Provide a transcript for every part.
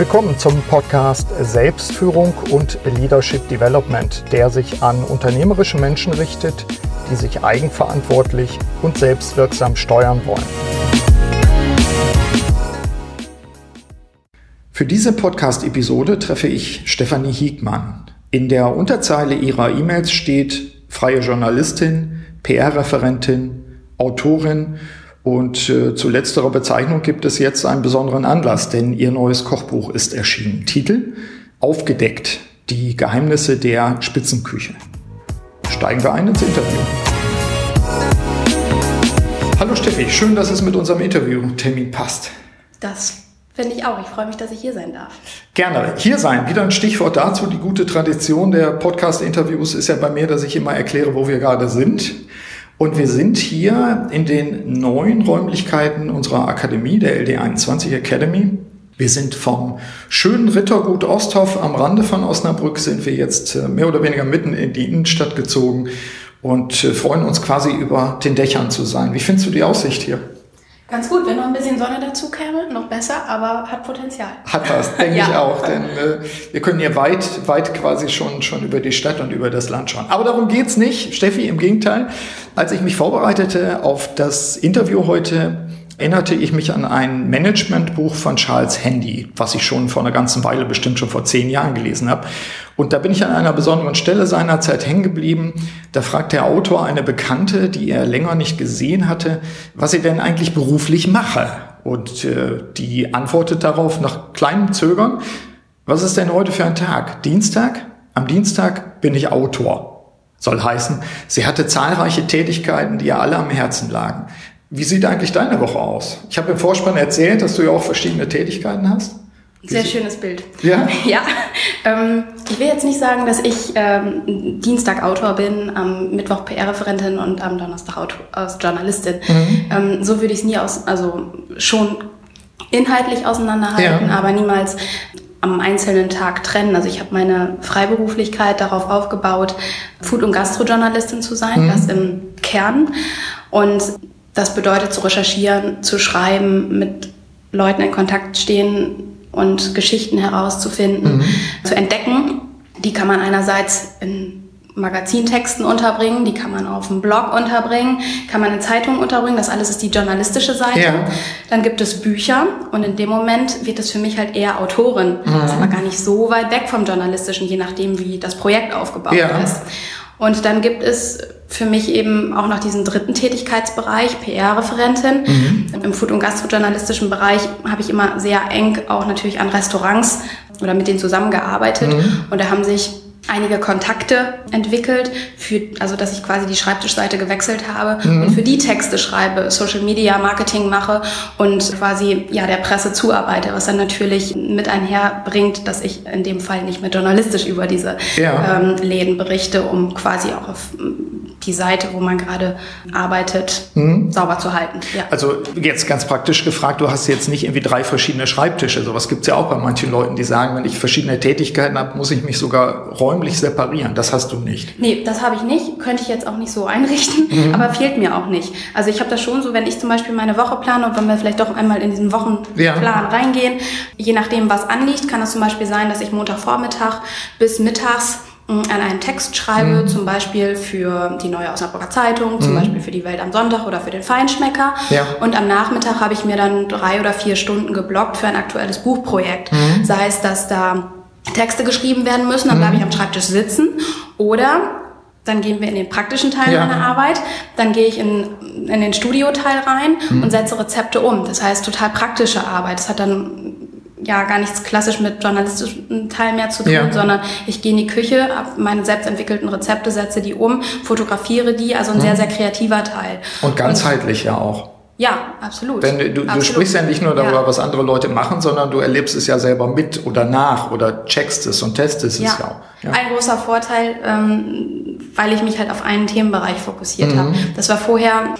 Willkommen zum Podcast Selbstführung und Leadership Development, der sich an unternehmerische Menschen richtet, die sich eigenverantwortlich und selbstwirksam steuern wollen. Für diese Podcast-Episode treffe ich Stefanie Hiegmann. In der Unterzeile ihrer E-Mails steht freie Journalistin, PR-Referentin, Autorin und äh, zu letzterer Bezeichnung gibt es jetzt einen besonderen Anlass, denn ihr neues Kochbuch ist erschienen. Titel Aufgedeckt, die Geheimnisse der Spitzenküche. Steigen wir ein ins Interview. Hallo Steffi, schön, dass es mit unserem Interviewtermin passt. Das finde ich auch. Ich freue mich, dass ich hier sein darf. Gerne. Hier sein. Wieder ein Stichwort dazu. Die gute Tradition der Podcast-Interviews ist ja bei mir, dass ich immer erkläre, wo wir gerade sind. Und wir sind hier in den neuen Räumlichkeiten unserer Akademie, der LD21 Academy. Wir sind vom schönen Rittergut Osthoff am Rande von Osnabrück, sind wir jetzt äh, mehr oder weniger mitten in die Innenstadt gezogen und äh, freuen uns quasi über den Dächern zu sein. Wie findest du die Aussicht hier? Ganz gut, wenn noch ein bisschen Sonne dazu käme, noch besser, aber hat Potenzial. Hat das, denke ja. ich auch, denn äh, wir können hier weit, weit quasi schon, schon über die Stadt und über das Land schauen. Aber darum geht's nicht, Steffi, im Gegenteil. Als ich mich vorbereitete auf das Interview heute, erinnerte ich mich an ein Managementbuch von Charles Handy, was ich schon vor einer ganzen Weile, bestimmt schon vor zehn Jahren gelesen habe. Und da bin ich an einer besonderen Stelle seiner Zeit hängen geblieben. Da fragt der Autor eine Bekannte, die er länger nicht gesehen hatte, was sie denn eigentlich beruflich mache. Und äh, die antwortet darauf nach kleinem Zögern, was ist denn heute für ein Tag? Dienstag? Am Dienstag bin ich Autor. Soll heißen, sie hatte zahlreiche Tätigkeiten, die ihr alle am Herzen lagen. Wie sieht eigentlich deine Woche aus? Ich habe im Vorspann erzählt, dass du ja auch verschiedene Tätigkeiten hast. Sehr schönes Bild. Ja? ja. Ähm, ich will jetzt nicht sagen, dass ich ähm, Dienstag Autor bin, am Mittwoch PR-Referentin und am Donnerstag Autor, aus Journalistin. Mhm. Ähm, so würde ich es nie aus, also schon inhaltlich auseinanderhalten, ja. aber niemals am einzelnen Tag trennen. Also ich habe meine Freiberuflichkeit darauf aufgebaut, Food- und Gastrojournalistin zu sein, mhm. das im Kern. Und das bedeutet zu recherchieren, zu schreiben, mit Leuten in Kontakt stehen und Geschichten herauszufinden, mhm. zu entdecken. Die kann man einerseits in Magazintexten unterbringen, die kann man auf dem Blog unterbringen, kann man in Zeitungen unterbringen, das alles ist die journalistische Seite. Ja. Dann gibt es Bücher und in dem Moment wird es für mich halt eher Autorin. Mhm. Das ist aber gar nicht so weit weg vom Journalistischen, je nachdem, wie das Projekt aufgebaut ja. ist. Und dann gibt es für mich eben auch noch diesen dritten Tätigkeitsbereich, PR-Referentin. Mhm. Im Food- und Gastrojournalistischen Bereich habe ich immer sehr eng auch natürlich an Restaurants oder mit denen zusammengearbeitet. Mhm. Und da haben sich einige Kontakte entwickelt, für, also dass ich quasi die Schreibtischseite gewechselt habe mhm. und für die Texte schreibe, Social Media Marketing mache und quasi ja der Presse zuarbeite, was dann natürlich mit einherbringt, dass ich in dem Fall nicht mehr journalistisch über diese ja. ähm, Läden berichte, um quasi auch auf die Seite, wo man gerade arbeitet, mhm. sauber zu halten. Ja. Also jetzt ganz praktisch gefragt, du hast jetzt nicht irgendwie drei verschiedene Schreibtische. Sowas gibt's ja auch bei manchen Leuten, die sagen, wenn ich verschiedene Tätigkeiten habe, muss ich mich sogar räumlich separieren. Das hast du nicht. Nee, das habe ich nicht. Könnte ich jetzt auch nicht so einrichten, mhm. aber fehlt mir auch nicht. Also ich habe das schon so, wenn ich zum Beispiel meine Woche plane und wenn wir vielleicht doch einmal in diesen Wochenplan ja. reingehen, je nachdem, was anliegt, kann es zum Beispiel sein, dass ich Montagvormittag bis mittags an einen Text schreibe, mhm. zum Beispiel für die Neue Osnabrücker Zeitung, zum mhm. Beispiel für die Welt am Sonntag oder für den Feinschmecker. Ja. Und am Nachmittag habe ich mir dann drei oder vier Stunden geblockt für ein aktuelles Buchprojekt. Mhm. Sei es, dass da Texte geschrieben werden müssen, dann bleibe ich mhm. am Schreibtisch sitzen. Oder dann gehen wir in den praktischen Teil ja. meiner Arbeit, dann gehe ich in, in den Studioteil rein mhm. und setze Rezepte um. Das heißt, total praktische Arbeit. Das hat dann ja gar nichts klassisch mit journalistischen Teil mehr zu tun, ja. sondern ich gehe in die Küche, habe meine selbstentwickelten Rezepte, setze die um, fotografiere die, also ein mhm. sehr, sehr kreativer Teil. Und ganzheitlich Und, ja auch. Ja, absolut. Denn du, absolut. du sprichst ja nicht nur darüber, ja. was andere Leute machen, sondern du erlebst es ja selber mit oder nach oder checkst es und testest ja. es ja auch. Ja. Ein großer Vorteil, ähm, weil ich mich halt auf einen Themenbereich fokussiert mhm. habe. Das war vorher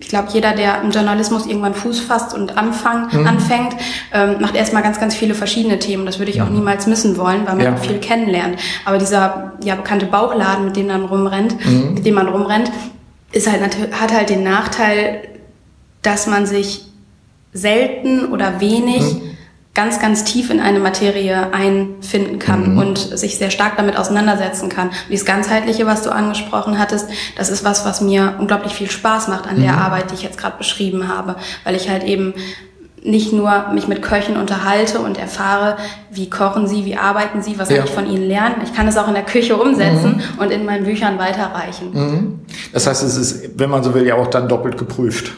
ich glaube, jeder, der im Journalismus irgendwann Fuß fasst und anfang, mhm. anfängt, ähm, macht erstmal ganz, ganz viele verschiedene Themen. Das würde ich auch mhm. niemals missen wollen, weil man ja. viel kennenlernt. Aber dieser ja bekannte Bauchladen, mit dem man rumrennt, mhm. mit dem man rumrennt, ist halt hat halt den Nachteil, dass man sich selten oder wenig mhm ganz, ganz tief in eine Materie einfinden kann mhm. und sich sehr stark damit auseinandersetzen kann. Und dieses ganzheitliche, was du angesprochen hattest, das ist was, was mir unglaublich viel Spaß macht an mhm. der Arbeit, die ich jetzt gerade beschrieben habe, weil ich halt eben nicht nur mich mit Köchen unterhalte und erfahre, wie kochen sie, wie arbeiten sie, was ja. kann ich von ihnen lernen. Ich kann es auch in der Küche umsetzen mhm. und in meinen Büchern weiterreichen. Mhm. Das heißt, es ist, wenn man so will, ja auch dann doppelt geprüft.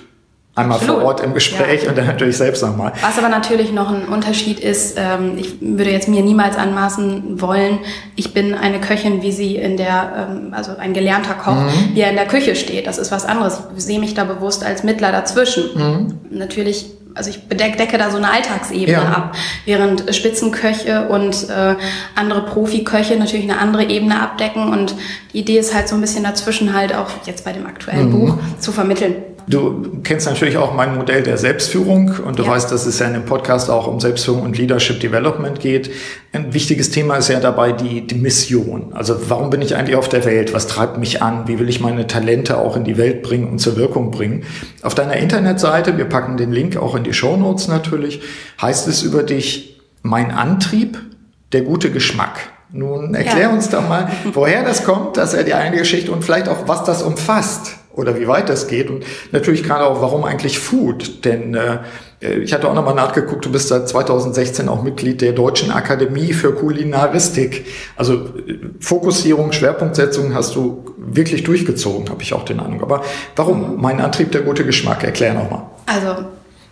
Einmal Absolut. vor Ort im Gespräch ja. und dann natürlich selbst nochmal. Was aber natürlich noch ein Unterschied ist, ähm, ich würde jetzt mir niemals anmaßen wollen, ich bin eine Köchin, wie sie in der, ähm, also ein gelernter Koch, mhm. wie er in der Küche steht. Das ist was anderes. Ich sehe mich da bewusst als Mittler dazwischen. Mhm. Natürlich also ich bedecke da so eine Alltagsebene ja. ab, während Spitzenköche und äh, andere Profiköche natürlich eine andere Ebene abdecken und die Idee ist halt so ein bisschen dazwischen halt auch jetzt bei dem aktuellen mhm. Buch zu vermitteln. Du kennst natürlich auch mein Modell der Selbstführung und du ja. weißt, dass es ja in dem Podcast auch um Selbstführung und Leadership Development geht. Ein wichtiges Thema ist ja dabei die, die Mission. Also warum bin ich eigentlich auf der Welt? Was treibt mich an? Wie will ich meine Talente auch in die Welt bringen und zur Wirkung bringen? Auf deiner Internetseite, wir packen den Link auch in die Show Notes natürlich, heißt es über dich, mein Antrieb, der gute Geschmack. Nun erklär ja. uns doch mal, woher das kommt, dass er die eine Geschichte und vielleicht auch, was das umfasst oder wie weit das geht und natürlich gerade auch, warum eigentlich Food, denn äh, ich hatte auch nochmal nachgeguckt, du bist seit 2016 auch Mitglied der Deutschen Akademie für Kulinaristik. Also äh, Fokussierung, Schwerpunktsetzung hast du wirklich durchgezogen, habe ich auch den Eindruck. Aber warum mein Antrieb, der gute Geschmack? Erklär nochmal. Also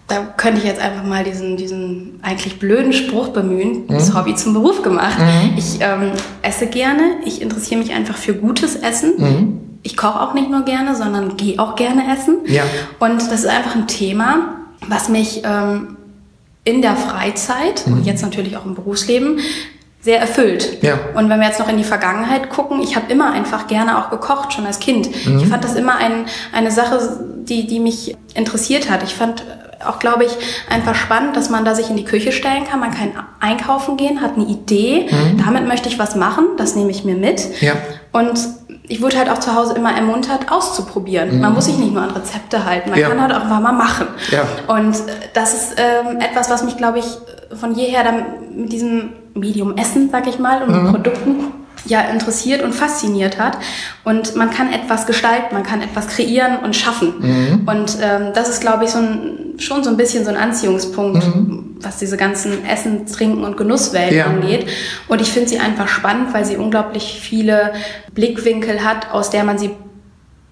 da könnte ich jetzt einfach mal diesen, diesen eigentlich blöden Spruch bemühen, mhm. das Hobby zum Beruf gemacht. Mhm. Ich ähm, esse gerne, ich interessiere mich einfach für gutes Essen. Mhm ich koche auch nicht nur gerne, sondern gehe auch gerne essen. Ja. Und das ist einfach ein Thema, was mich ähm, in der Freizeit mhm. und jetzt natürlich auch im Berufsleben sehr erfüllt. Ja. Und wenn wir jetzt noch in die Vergangenheit gucken, ich habe immer einfach gerne auch gekocht, schon als Kind. Mhm. Ich fand das immer ein, eine Sache, die, die mich interessiert hat. Ich fand auch, glaube ich, einfach spannend, dass man da sich in die Küche stellen kann. Man kann einkaufen gehen, hat eine Idee. Mhm. Damit möchte ich was machen. Das nehme ich mir mit. Ja. Und ich wurde halt auch zu Hause immer ermuntert, auszuprobieren. Mhm. Man muss sich nicht nur an Rezepte halten, man ja. kann halt auch einfach mal machen. Ja. Und äh, das ist ähm, etwas, was mich, glaube ich, von jeher dann mit diesem Medium Essen, sag ich mal, und mhm. Produkten ja interessiert und fasziniert hat. Und man kann etwas gestalten, man kann etwas kreieren und schaffen. Mhm. Und ähm, das ist, glaube ich, so ein, schon so ein bisschen so ein Anziehungspunkt, mhm. was diese ganzen Essen, Trinken und Genusswelt ja. angeht. Und ich finde sie einfach spannend, weil sie unglaublich viele Blickwinkel hat, aus der man sie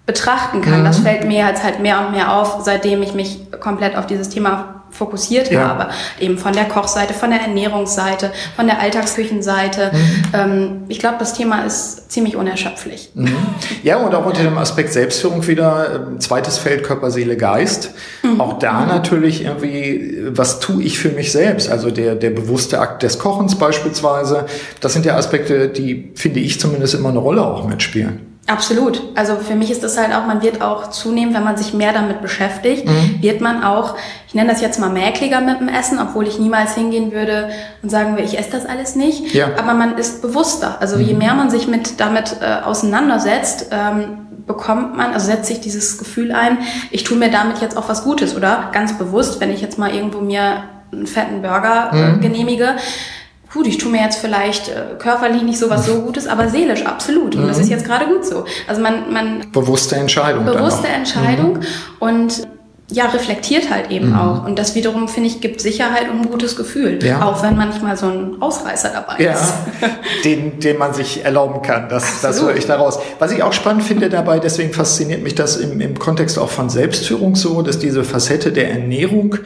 betrachten kann. Mhm. Das fällt mir jetzt halt mehr und mehr auf, seitdem ich mich komplett auf dieses Thema fokussiert ja. habe. Eben von der Kochseite, von der Ernährungsseite, von der Alltagsküchenseite. Mhm. Ähm, ich glaube, das Thema ist ziemlich unerschöpflich. Mhm. Ja, und auch unter dem Aspekt Selbstführung wieder, äh, zweites Feld Körper, Seele, Geist. Mhm. Auch da mhm. natürlich irgendwie, was tue ich für mich selbst? Also der, der bewusste Akt des Kochens beispielsweise. Das sind ja Aspekte, die, finde ich zumindest, immer eine Rolle auch mitspielen. Absolut. Also für mich ist das halt auch, man wird auch zunehmend, wenn man sich mehr damit beschäftigt, mhm. wird man auch, ich nenne das jetzt mal mäkliger mit dem Essen, obwohl ich niemals hingehen würde und sagen würde, ich esse das alles nicht. Ja. Aber man ist bewusster. Also mhm. je mehr man sich mit damit äh, auseinandersetzt, ähm, bekommt man, also setzt sich dieses Gefühl ein, ich tue mir damit jetzt auch was Gutes oder ganz bewusst, wenn ich jetzt mal irgendwo mir einen fetten Burger äh, mhm. genehmige, gut, ich tue mir jetzt vielleicht äh, körperlich nicht so was so Gutes, aber seelisch absolut. Und mhm. das ist jetzt gerade gut so. Also man, man bewusste Entscheidung. Bewusste Entscheidung mhm. und ja, reflektiert halt eben mhm. auch. Und das wiederum, finde ich, gibt Sicherheit und ein gutes Gefühl. Ja. Auch wenn manchmal so ein Ausreißer dabei ja, ist. den, den man sich erlauben kann. Das, das höre ich daraus. Was ich auch spannend finde dabei, deswegen fasziniert mich das im, im Kontext auch von Selbstführung so, dass diese Facette der Ernährung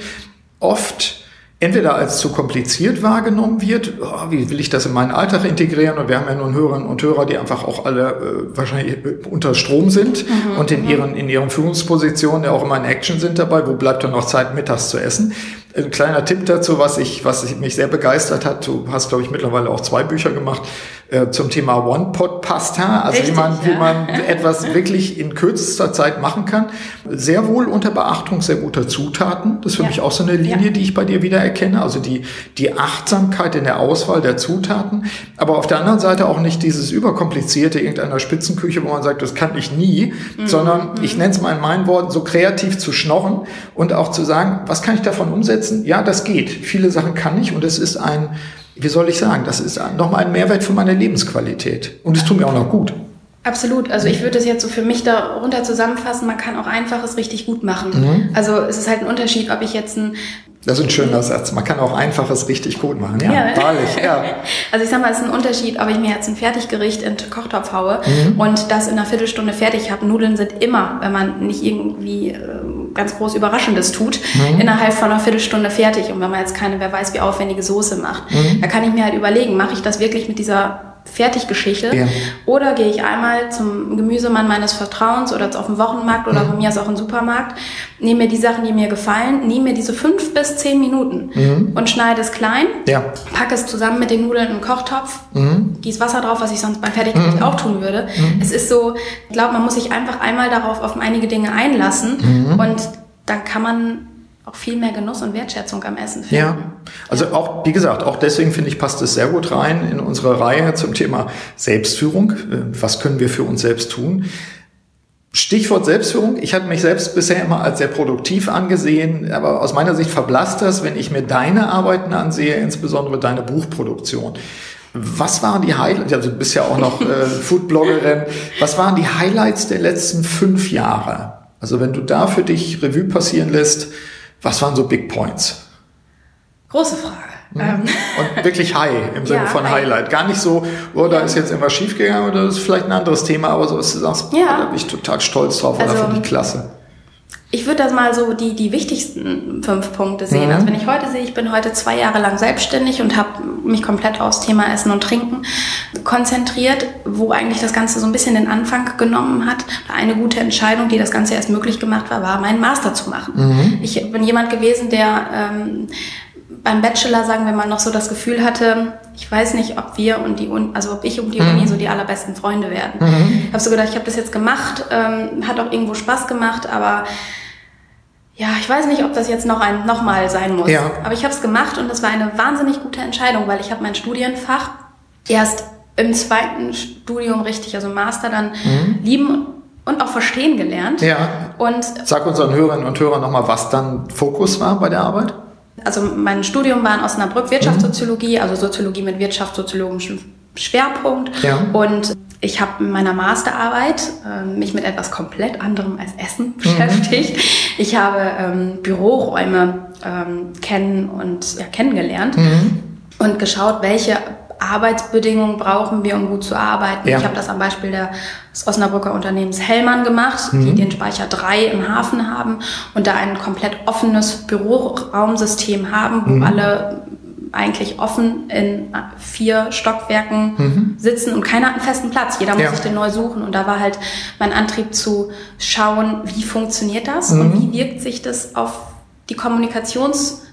oft entweder als zu kompliziert wahrgenommen wird, oh, wie will ich das in meinen Alltag integrieren? Und wir haben ja nun Hörerinnen und Hörer, die einfach auch alle äh, wahrscheinlich unter Strom sind mhm, und in mhm. ihren, in ihren Führungspositionen ja auch immer in Action sind dabei. Wo bleibt dann noch Zeit, mittags zu essen? Ein kleiner Tipp dazu, was ich, was mich sehr begeistert hat. Du hast, glaube ich, mittlerweile auch zwei Bücher gemacht äh, zum Thema One-Pot-Pasta, also Richtig, wie man, ja. wie man etwas wirklich in kürzester Zeit machen kann. Sehr wohl unter Beachtung sehr guter Zutaten. Das ist für ja. mich auch so eine Linie, ja. die ich bei dir wieder erkenne. Also die, die Achtsamkeit in der Auswahl der Zutaten. Aber auf der anderen Seite auch nicht dieses überkomplizierte irgendeiner Spitzenküche, wo man sagt, das kann ich nie, mhm. sondern mhm. ich nenne es mal in meinen Worten, so kreativ zu schnorren und auch zu sagen, was kann ich davon umsetzen? Umsetzen? Ja, das geht. Viele Sachen kann ich und es ist ein, wie soll ich sagen, das ist nochmal ein Mehrwert für meine Lebensqualität. Und es tut mir auch noch gut. Absolut. Also ich würde es jetzt so für mich darunter zusammenfassen, man kann auch Einfaches richtig gut machen. Mhm. Also es ist halt ein Unterschied, ob ich jetzt ein das ist ein schöner Satz. Man kann auch Einfaches richtig gut machen. Ja, ja. wahrlich. Ja. Also ich sag mal, es ist ein Unterschied, ob ich mir jetzt ein Fertiggericht in den Kochtopf haue mhm. und das in einer Viertelstunde fertig habe. Nudeln sind immer, wenn man nicht irgendwie äh, ganz groß Überraschendes tut, mhm. innerhalb von einer Viertelstunde fertig. Und wenn man jetzt keine, wer weiß, wie aufwendige Soße macht, mhm. da kann ich mir halt überlegen, mache ich das wirklich mit dieser Fertiggeschichte. Ja. Oder gehe ich einmal zum Gemüsemann meines Vertrauens oder auf den Wochenmarkt oder mhm. von mir aus auch im Supermarkt, nehme mir die Sachen, die mir gefallen, nehme mir diese fünf bis zehn Minuten mhm. und schneide es klein, ja. packe es zusammen mit den Nudeln in einen Kochtopf, mhm. gieße Wasser drauf, was ich sonst beim Fertiggericht mhm. auch tun würde. Mhm. Es ist so, ich glaube, man muss sich einfach einmal darauf auf einige Dinge einlassen mhm. und dann kann man auch viel mehr Genuss und Wertschätzung am Essen finden. Ja, also auch, wie gesagt, auch deswegen finde ich, passt es sehr gut rein in unsere Reihe zum Thema Selbstführung. Äh, was können wir für uns selbst tun? Stichwort Selbstführung. Ich hatte mich selbst bisher immer als sehr produktiv angesehen, aber aus meiner Sicht verblasst das, wenn ich mir deine Arbeiten ansehe, insbesondere deine Buchproduktion. Was waren die Highlights, also du bist ja auch noch äh, Foodbloggerin, was waren die Highlights der letzten fünf Jahre? Also wenn du da für dich Revue passieren lässt, was waren so Big Points? Große Frage. Mhm. Ähm. Und wirklich high im Sinne ja, von high. Highlight. Gar nicht so, oh, da ist jetzt immer schief gegangen oder das ist vielleicht ein anderes Thema, aber so, dass du sagst, ja. da bin ich total stolz drauf also, oder finde ich klasse. Ich würde das mal so die, die wichtigsten fünf Punkte sehen. Mhm. Also wenn ich heute sehe, ich bin heute zwei Jahre lang selbstständig und habe mich komplett aufs Thema Essen und Trinken konzentriert, wo eigentlich das Ganze so ein bisschen den Anfang genommen hat. Eine gute Entscheidung, die das Ganze erst möglich gemacht war, war, meinen Master zu machen. Mhm. Ich bin jemand gewesen, der ähm, beim Bachelor, sagen wir mal, noch so das Gefühl hatte, ich weiß nicht, ob wir und die Uni, also ob ich und die mhm. Uni so die allerbesten Freunde werden. Mhm. Ich habe so gedacht, ich habe das jetzt gemacht, ähm, hat auch irgendwo Spaß gemacht, aber ja, ich weiß nicht, ob das jetzt noch ein nochmal sein muss. Ja. Aber ich habe es gemacht und das war eine wahnsinnig gute Entscheidung, weil ich habe mein Studienfach erst im zweiten Studium richtig, also Master, dann mhm. lieben und auch verstehen gelernt. Ja. Und Sag unseren Hörerinnen und Hörern nochmal, was dann Fokus war bei der Arbeit? Also mein Studium war in Osnabrück Wirtschaftssoziologie, mhm. also Soziologie mit wirtschaftssoziologischem Schwerpunkt. Ja. Und ich habe in meiner Masterarbeit äh, mich mit etwas komplett anderem als Essen mhm. beschäftigt. Ich habe ähm, Büroräume ähm, kennen und ja, kennengelernt mhm. und geschaut, welche Arbeitsbedingungen brauchen wir, um gut zu arbeiten. Ja. Ich habe das am Beispiel des Osnabrücker Unternehmens Hellmann gemacht, mhm. die den Speicher 3 im Hafen haben und da ein komplett offenes Büroraumsystem haben, wo mhm. alle eigentlich offen in vier Stockwerken mhm. sitzen und keiner hat einen festen Platz. Jeder muss ja. sich den neu suchen. Und da war halt mein Antrieb zu schauen, wie funktioniert das mhm. und wie wirkt sich das auf die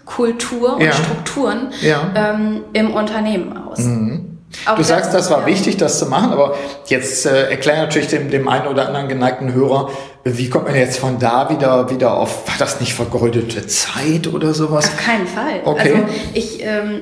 Kommunikationskultur und ja. Strukturen ja. Ähm, im Unternehmen aus. Mhm. du sagst, das war wichtig, das zu machen, aber jetzt äh, erklär natürlich dem, dem einen oder anderen geneigten Hörer, wie kommt man jetzt von da wieder, wieder auf, war das nicht vergeudete Zeit oder sowas? Auf keinen Fall. Okay. Also ich, ähm,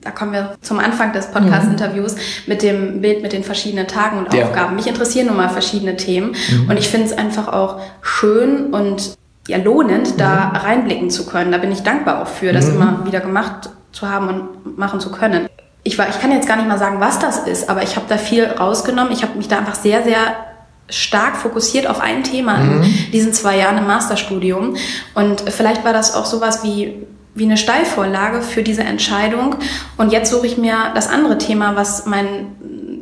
da kommen wir zum Anfang des Podcast-Interviews mhm. mit dem Bild mit den verschiedenen Tagen und ja. Aufgaben. Mich interessieren nun mal verschiedene Themen mhm. und ich finde es einfach auch schön und ja, lohnend, da mhm. reinblicken zu können. Da bin ich dankbar auch für, das mhm. immer wieder gemacht zu haben und machen zu können. Ich, war, ich kann jetzt gar nicht mal sagen, was das ist, aber ich habe da viel rausgenommen. Ich habe mich da einfach sehr, sehr stark fokussiert auf ein Thema mhm. in diesen zwei Jahren im Masterstudium. Und vielleicht war das auch sowas wie, wie eine Steilvorlage für diese Entscheidung. Und jetzt suche ich mir das andere Thema, was mein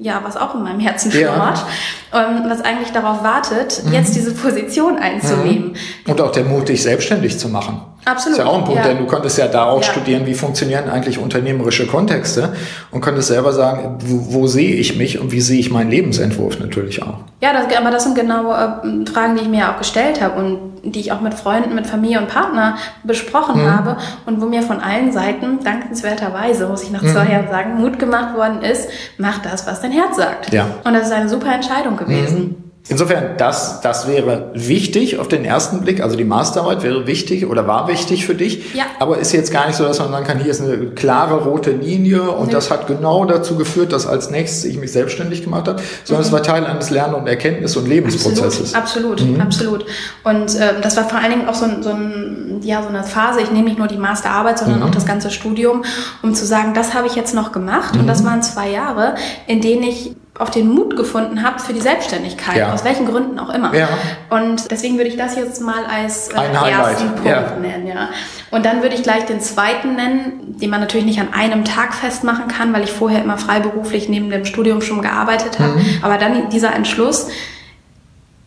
ja, was auch in meinem Herzen schlummert, ja. ähm, was eigentlich darauf wartet, mhm. jetzt diese Position einzunehmen. Und auch der Mut, dich selbstständig zu machen. Absolut. Das ist ja auch ein Punkt, ja. denn du konntest ja da auch ja. studieren, wie funktionieren eigentlich unternehmerische Kontexte und konntest selber sagen, wo, wo, sehe ich mich und wie sehe ich meinen Lebensentwurf natürlich auch. Ja, das, aber das sind genau äh, Fragen, die ich mir auch gestellt habe und die ich auch mit Freunden, mit Familie und Partner besprochen mhm. habe und wo mir von allen Seiten dankenswerterweise, muss ich nach zwei mhm. Jahren sagen, Mut gemacht worden ist, mach das, was dein Herz sagt. Ja. Und das ist eine super Entscheidung gewesen. Mhm. Insofern, das, das wäre wichtig auf den ersten Blick. Also die Masterarbeit wäre wichtig oder war wichtig für dich. Ja. Aber ist jetzt gar nicht so, dass man sagen kann, hier ist eine klare rote Linie und nee. das hat genau dazu geführt, dass als nächstes ich mich selbstständig gemacht habe, sondern mhm. es war Teil eines Lern- und Erkenntnis- und Lebensprozesses. Absolut, absolut. Mhm. absolut. Und äh, das war vor allen Dingen auch so, so, ein, ja, so eine Phase, ich nehme nicht nur die Masterarbeit, sondern mhm. auch das ganze Studium, um zu sagen, das habe ich jetzt noch gemacht. Und das mhm. waren zwei Jahre, in denen ich auch den Mut gefunden habt für die Selbstständigkeit, ja. aus welchen Gründen auch immer. Ja. Und deswegen würde ich das jetzt mal als äh, ersten Punkt ja. nennen. Ja. Und dann würde ich gleich den zweiten nennen, den man natürlich nicht an einem Tag festmachen kann, weil ich vorher immer freiberuflich neben dem Studium schon gearbeitet habe. Mhm. Aber dann dieser Entschluss,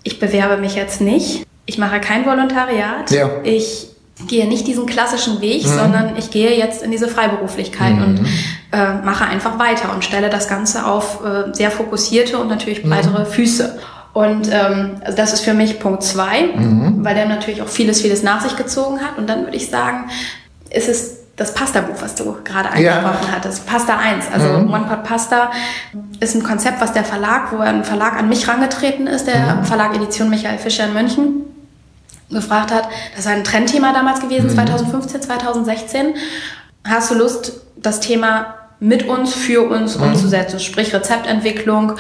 ich bewerbe mich jetzt nicht, ich mache kein Volontariat, ich gehe nicht diesen klassischen Weg, mhm. sondern ich gehe jetzt in diese Freiberuflichkeit mhm. und äh, mache einfach weiter und stelle das Ganze auf äh, sehr fokussierte und natürlich mhm. breitere mhm. Füße. Und ähm, also das ist für mich Punkt zwei, mhm. weil der natürlich auch vieles, vieles nach sich gezogen hat. Und dann würde ich sagen, ist es das Pasta-Buch, was du gerade angesprochen ja. hattest. Pasta 1, also mhm. One Pot Pasta ist ein Konzept, was der Verlag, wo ein Verlag an mich rangetreten ist, der mhm. Verlag Edition Michael Fischer in München gefragt hat. Das war ein Trendthema damals gewesen, mhm. 2015, 2016. Hast du Lust, das Thema mit uns, für uns mhm. umzusetzen? Sprich Rezeptentwicklung,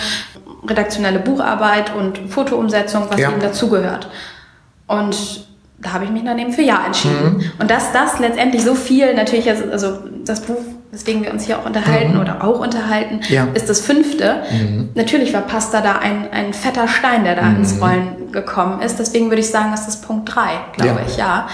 redaktionelle Bucharbeit und Fotoumsetzung, was ja. eben dazugehört. Und da habe ich mich dann eben für Ja entschieden. Mhm. Und dass das letztendlich so viel, natürlich, also das Buch, weswegen wir uns hier auch unterhalten mhm. oder auch unterhalten, ja. ist das fünfte. Mhm. Natürlich war Pasta da ein, ein fetter Stein, der da mhm. ins Rollen gekommen ist. Deswegen würde ich sagen, ist das Punkt drei, glaube ja. ich, ja.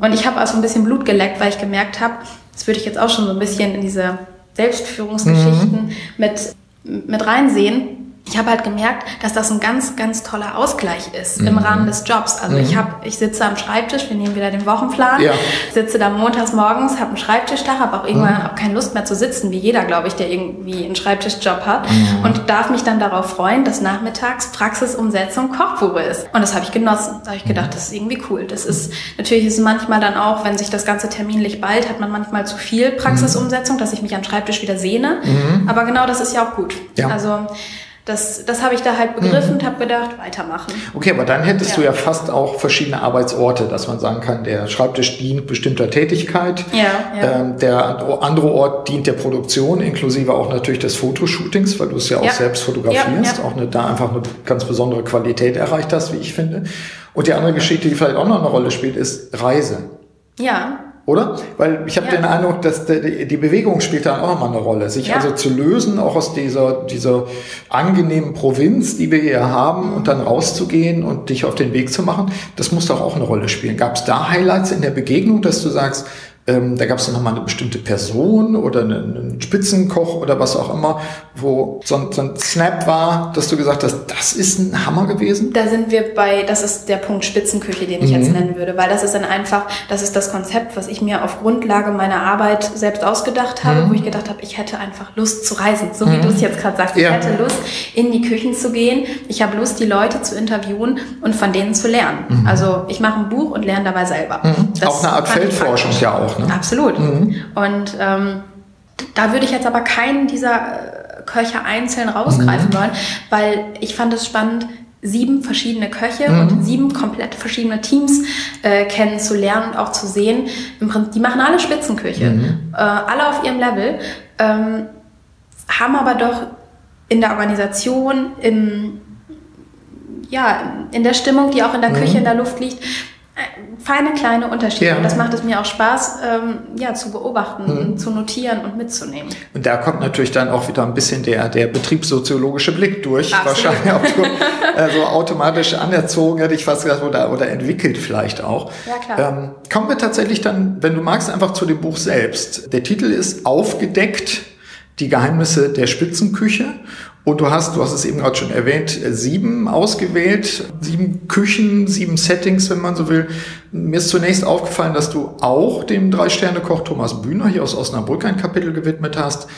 Und ich habe also ein bisschen Blut geleckt, weil ich gemerkt habe, das würde ich jetzt auch schon so ein bisschen in diese Selbstführungsgeschichten mhm. mit, mit reinsehen ich habe halt gemerkt, dass das ein ganz, ganz toller Ausgleich ist mhm. im Rahmen des Jobs. Also mhm. ich habe, ich sitze am Schreibtisch, wir nehmen wieder den Wochenplan, ja. sitze da montags morgens, habe einen Schreibtisch da, habe auch irgendwann mhm. auch keine Lust mehr zu sitzen, wie jeder, glaube ich, der irgendwie einen Schreibtischjob hat mhm. und darf mich dann darauf freuen, dass nachmittags Praxisumsetzung Kochbuch ist. Und das habe ich genossen. Da habe ich gedacht, das ist irgendwie cool. Das ist natürlich ist manchmal dann auch, wenn sich das ganze terminlich bald, hat man manchmal zu viel Praxisumsetzung, dass ich mich am Schreibtisch wieder sehne. Mhm. Aber genau das ist ja auch gut. Ja. Also das, das habe ich da halt begriffen mhm. und habe gedacht, weitermachen. Okay, aber dann hättest ja. du ja fast auch verschiedene Arbeitsorte, dass man sagen kann, der Schreibtisch dient bestimmter Tätigkeit, ja, ja. Ähm, der andere Ort dient der Produktion, inklusive auch natürlich des Fotoshootings, weil du es ja auch selbst fotografierst, auch eine, da einfach eine ganz besondere Qualität erreicht hast, wie ich finde. Und die andere Geschichte, die vielleicht auch noch eine Rolle spielt, ist Reise. Ja. Oder? Weil ich habe ja. den Eindruck, dass die Bewegung spielt da auch nochmal eine Rolle. Sich ja. also zu lösen, auch aus dieser, dieser angenehmen Provinz, die wir hier haben, und dann rauszugehen und dich auf den Weg zu machen, das muss doch auch eine Rolle spielen. Gab es da Highlights in der Begegnung, dass du sagst, ähm, da gab es dann nochmal eine bestimmte Person oder einen, einen Spitzenkoch oder was auch immer, wo so ein, so ein, Snap war, dass du gesagt hast, das ist ein Hammer gewesen? Da sind wir bei, das ist der Punkt Spitzenküche, den ich mhm. jetzt nennen würde, weil das ist dann einfach, das ist das Konzept, was ich mir auf Grundlage meiner Arbeit selbst ausgedacht habe, mhm. wo ich gedacht habe, ich hätte einfach Lust zu reisen, so wie mhm. du es jetzt gerade sagst. Ich ja. hätte Lust, in die Küchen zu gehen. Ich habe Lust, die Leute zu interviewen und von denen zu lernen. Mhm. Also ich mache ein Buch und lerne dabei selber. Mhm. Auch eine Art Feldforschung ja auch. Ne? Absolut. Mhm. Und ähm, da würde ich jetzt aber keinen dieser äh, Köche einzeln rausgreifen mhm. wollen, weil ich fand es spannend, sieben verschiedene Köche mhm. und sieben komplett verschiedene Teams äh, kennenzulernen und auch zu sehen. Im Prinzip, die machen alle Spitzenküche, mhm. äh, alle auf ihrem Level, ähm, haben aber doch in der Organisation, im, ja, in der Stimmung, die auch in der Küche mhm. in der Luft liegt, feine kleine Unterschiede. Ja. Und das macht es mir auch Spaß, ähm, ja, zu beobachten, mhm. zu notieren und mitzunehmen. Und da kommt natürlich dann auch wieder ein bisschen der, der betriebssoziologische Blick durch. Absolut. Wahrscheinlich auch du, also automatisch anerzogen, hätte ich fast gesagt, oder, oder entwickelt vielleicht auch. Ja, klar. Ähm, kommen wir tatsächlich dann, wenn du magst, einfach zu dem Buch selbst. Der Titel ist Aufgedeckt, die Geheimnisse der Spitzenküche. Und du hast, du hast es eben gerade schon erwähnt, sieben ausgewählt, sieben Küchen, sieben Settings, wenn man so will. Mir ist zunächst aufgefallen, dass du auch dem Drei-Sterne-Koch Thomas Bühner hier aus Osnabrück ein Kapitel gewidmet hast.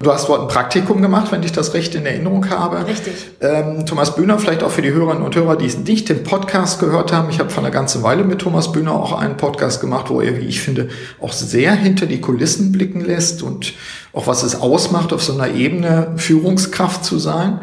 Du hast dort ein Praktikum gemacht, wenn ich das recht in Erinnerung habe. Richtig. Ähm, Thomas Bühner, vielleicht auch für die Hörerinnen und Hörer, die es nicht den Podcast gehört haben. Ich habe vor einer ganzen Weile mit Thomas Bühner auch einen Podcast gemacht, wo er, wie ich finde, auch sehr hinter die Kulissen blicken lässt und auch was es ausmacht, auf so einer Ebene Führungskraft zu sein.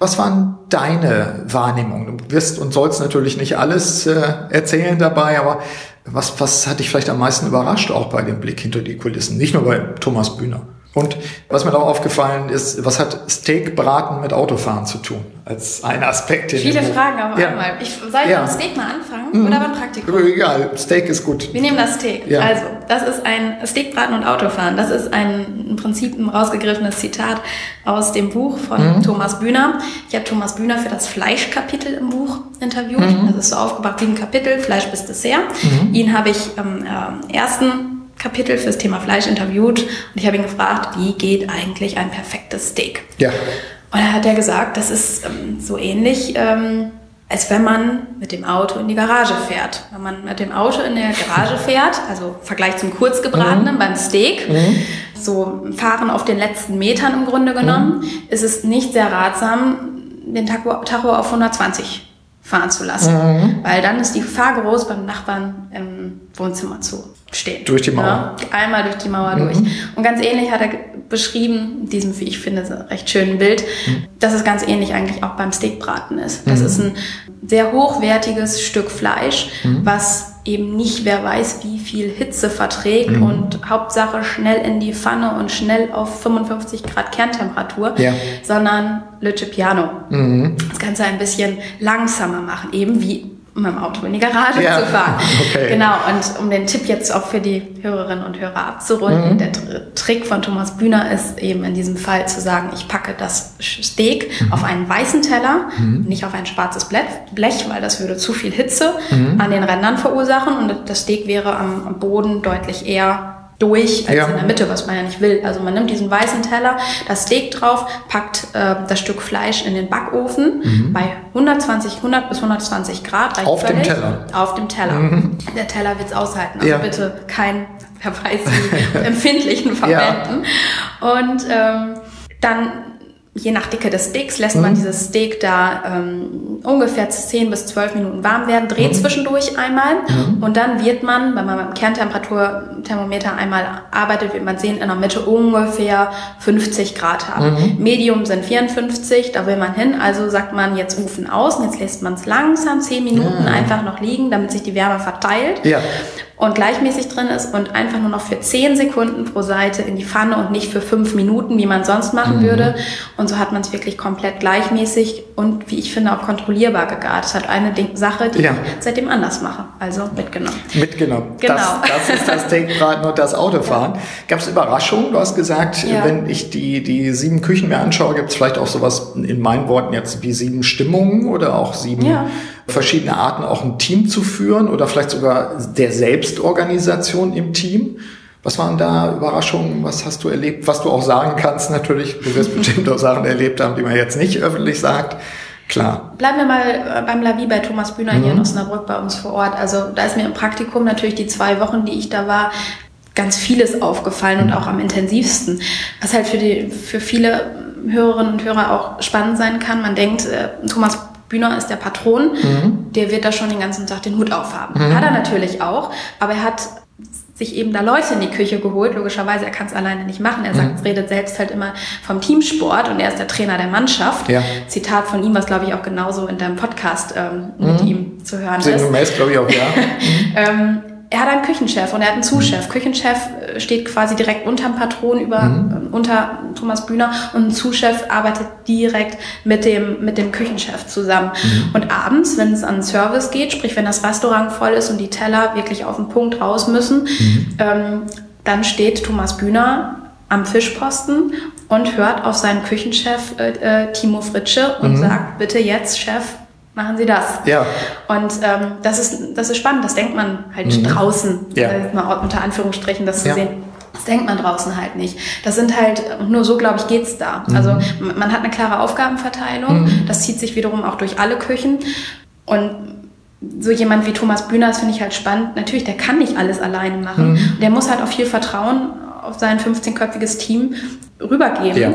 Was waren deine Wahrnehmungen? Du wirst und sollst natürlich nicht alles äh, erzählen dabei, aber was, was hat dich vielleicht am meisten überrascht, auch bei dem Blick hinter die Kulissen? Nicht nur bei Thomas Bühner. Und was mir auch aufgefallen ist, was hat Steakbraten mit Autofahren zu tun? Als ein Aspekt. Viele Fragen auf ja. einmal. Ich, soll ich ja. beim Steak mal anfangen mhm. oder beim Praktikum? Egal, Steak ist gut. Wir nehmen das Steak. Ja. Also, das ist ein Steakbraten und Autofahren. Das ist ein im Prinzip ein rausgegriffenes Zitat aus dem Buch von mhm. Thomas Bühner. Ich habe Thomas Bühner für das Fleischkapitel im Buch interviewt. Mhm. Das ist so aufgebaut, sieben Kapitel, Fleisch bis Dessert. Mhm. Ihn habe ich am äh, ersten Kapitel fürs Thema Fleisch interviewt und ich habe ihn gefragt, wie geht eigentlich ein perfektes Steak? Ja. Und er hat ja gesagt, das ist ähm, so ähnlich, ähm, als wenn man mit dem Auto in die Garage fährt. Wenn man mit dem Auto in der Garage fährt, also im Vergleich zum kurzgebratenen mhm. beim Steak, mhm. so fahren auf den letzten Metern im Grunde genommen, mhm. ist es nicht sehr ratsam, den Tacho, Tacho auf 120 fahren zu lassen. Mhm. Weil dann ist die Gefahr groß, beim Nachbarn im Wohnzimmer zu stehen. Durch die Mauer. Ja, einmal durch die Mauer mhm. durch. Und ganz ähnlich hat er beschrieben, diesem, wie ich finde, recht schönen Bild, mhm. dass es ganz ähnlich eigentlich auch beim Steakbraten ist. Das mhm. ist ein sehr hochwertiges Stück Fleisch, mhm. was eben nicht wer weiß, wie viel Hitze verträgt mhm. und Hauptsache schnell in die Pfanne und schnell auf 55 Grad Kerntemperatur, ja. sondern Lütche Piano. Mhm. Das Ganze ein bisschen langsamer machen, eben wie mit dem Auto in die Garage ja. zu fahren. Okay. Genau, und um den Tipp jetzt auch für die Hörerinnen und Hörer abzurunden, mhm. der Trick von Thomas Bühner ist eben in diesem Fall zu sagen, ich packe das Steak mhm. auf einen weißen Teller, mhm. nicht auf ein schwarzes Blech, weil das würde zu viel Hitze mhm. an den Rändern verursachen und das Steak wäre am Boden deutlich eher durch als ja. in der Mitte, was man ja nicht will. Also man nimmt diesen weißen Teller, das Steak drauf, packt äh, das Stück Fleisch in den Backofen mhm. bei 120, 100 bis 120 Grad. Auf völlig. dem Teller. Auf dem Teller. Mhm. Der Teller wird's aushalten. Also ja. bitte kein, wer weiß empfindlichen verwenden. Ja. Und ähm, dann je nach Dicke des Steaks lässt mhm. man dieses Steak da ähm, ungefähr 10 bis 12 Minuten warm werden, dreht mhm. zwischendurch einmal mhm. und dann wird man, wenn man beim Kerntemperaturthermometer einmal arbeitet, wird man sehen, in der Mitte ungefähr 50 Grad haben. Mhm. Medium sind 54, da will man hin, also sagt man jetzt Ofen aus und jetzt lässt man es langsam 10 Minuten ah. einfach noch liegen, damit sich die Wärme verteilt. Ja und gleichmäßig drin ist und einfach nur noch für 10 Sekunden pro Seite in die Pfanne und nicht für 5 Minuten, wie man sonst machen mhm. würde. Und so hat man es wirklich komplett gleichmäßig und wie ich finde auch kontrollierbar gegart. Das hat eine Sache, die ja. ich seitdem anders mache. Also mitgenommen. Mitgenommen. Genau. Das, das ist das Steakbraten und das Autofahren. Ja. Gab es Überraschungen? Du hast gesagt, ja. wenn ich die, die sieben Küchen mir anschaue, gibt es vielleicht auch sowas in meinen Worten jetzt wie sieben Stimmungen oder auch sieben ja verschiedene Arten, auch ein Team zu führen oder vielleicht sogar der Selbstorganisation im Team. Was waren da Überraschungen? Was hast du erlebt? Was du auch sagen kannst, natürlich. Du wirst bestimmt auch Sachen erlebt haben, die man jetzt nicht öffentlich sagt. Klar. Bleiben wir mal äh, beim Lavi bei Thomas Bühner mhm. hier in Osnabrück bei uns vor Ort. Also da ist mir im Praktikum natürlich die zwei Wochen, die ich da war, ganz vieles aufgefallen und mhm. auch am intensivsten. Was halt für, die, für viele Hörerinnen und Hörer auch spannend sein kann. Man denkt, äh, Thomas Bühner ist der Patron, mhm. der wird da schon den ganzen Tag den Hut aufhaben. Mhm. Hat er natürlich auch, aber er hat sich eben da Leute in die Küche geholt. Logischerweise, er kann es alleine nicht machen. Er sagt, mhm. redet selbst halt immer vom Teamsport und er ist der Trainer der Mannschaft. Ja. Zitat von ihm, was glaube ich auch genauso in deinem Podcast ähm, mit mhm. ihm zu hören Singen ist. Glaube ich auch, ja. ähm, er hat einen Küchenchef und er hat einen Zuschef. Mhm. Küchenchef äh, steht quasi direkt unterm Patron über, mhm. äh, unter Thomas Bühner und ein Zuschef arbeitet direkt mit dem, mit dem Küchenchef zusammen. Mhm. Und abends, wenn es an Service geht, sprich wenn das Restaurant voll ist und die Teller wirklich auf den Punkt raus müssen, mhm. ähm, dann steht Thomas Bühner am Fischposten und hört auf seinen Küchenchef äh, äh, Timo Fritsche und mhm. sagt, bitte jetzt, Chef, machen Sie das. Ja. Und ähm, das, ist, das ist spannend, das denkt man halt mhm. draußen, ja. äh, mal unter Anführungsstrichen das zu ja. sehen. Das denkt man draußen halt nicht. Das sind halt, nur so, glaube ich, geht's da. Mhm. Also man hat eine klare Aufgabenverteilung, mhm. das zieht sich wiederum auch durch alle Küchen. Und so jemand wie Thomas Bühner, das finde ich halt spannend. Natürlich, der kann nicht alles alleine machen. Mhm. Der muss halt auch viel Vertrauen auf sein 15-köpfiges Team rübergeben. Ja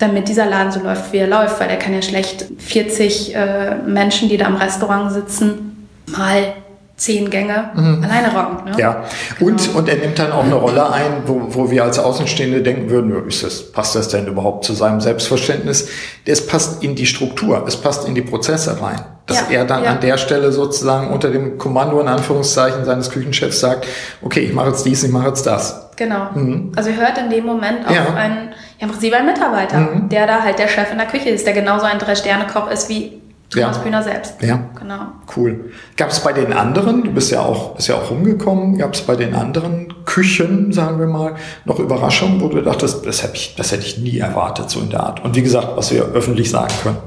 damit dieser Laden so läuft, wie er läuft, weil er kann ja schlecht 40 äh, Menschen, die da im Restaurant sitzen, mal zehn Gänge mhm. alleine rocken. Ne? Ja, genau. und, und er nimmt dann auch eine Rolle ein, wo, wo wir als Außenstehende denken würden, ist das, passt das denn überhaupt zu seinem Selbstverständnis? Es passt in die Struktur, es passt in die Prozesse rein. Dass ja, er dann ja. an der Stelle sozusagen unter dem Kommando in Anführungszeichen seines Küchenchefs sagt, okay, ich mache jetzt dies, ich mache jetzt das. Genau. Mhm. Also hört in dem Moment auf ja. einen, ja, im Prinzip einen Mitarbeiter, mhm. der da halt der Chef in der Küche ist, der genauso ein Drei-Sterne-Koch ist wie Thomas ja. Bühner selbst. Ja. Genau. Cool. Gab es bei den anderen, du bist ja auch, bist ja auch rumgekommen, gab es bei den anderen Küchen, sagen wir mal, noch Überraschungen, wo du dachtest, das hätte ich, das hätte ich nie erwartet, so in der Art. Und wie gesagt, was wir öffentlich sagen können.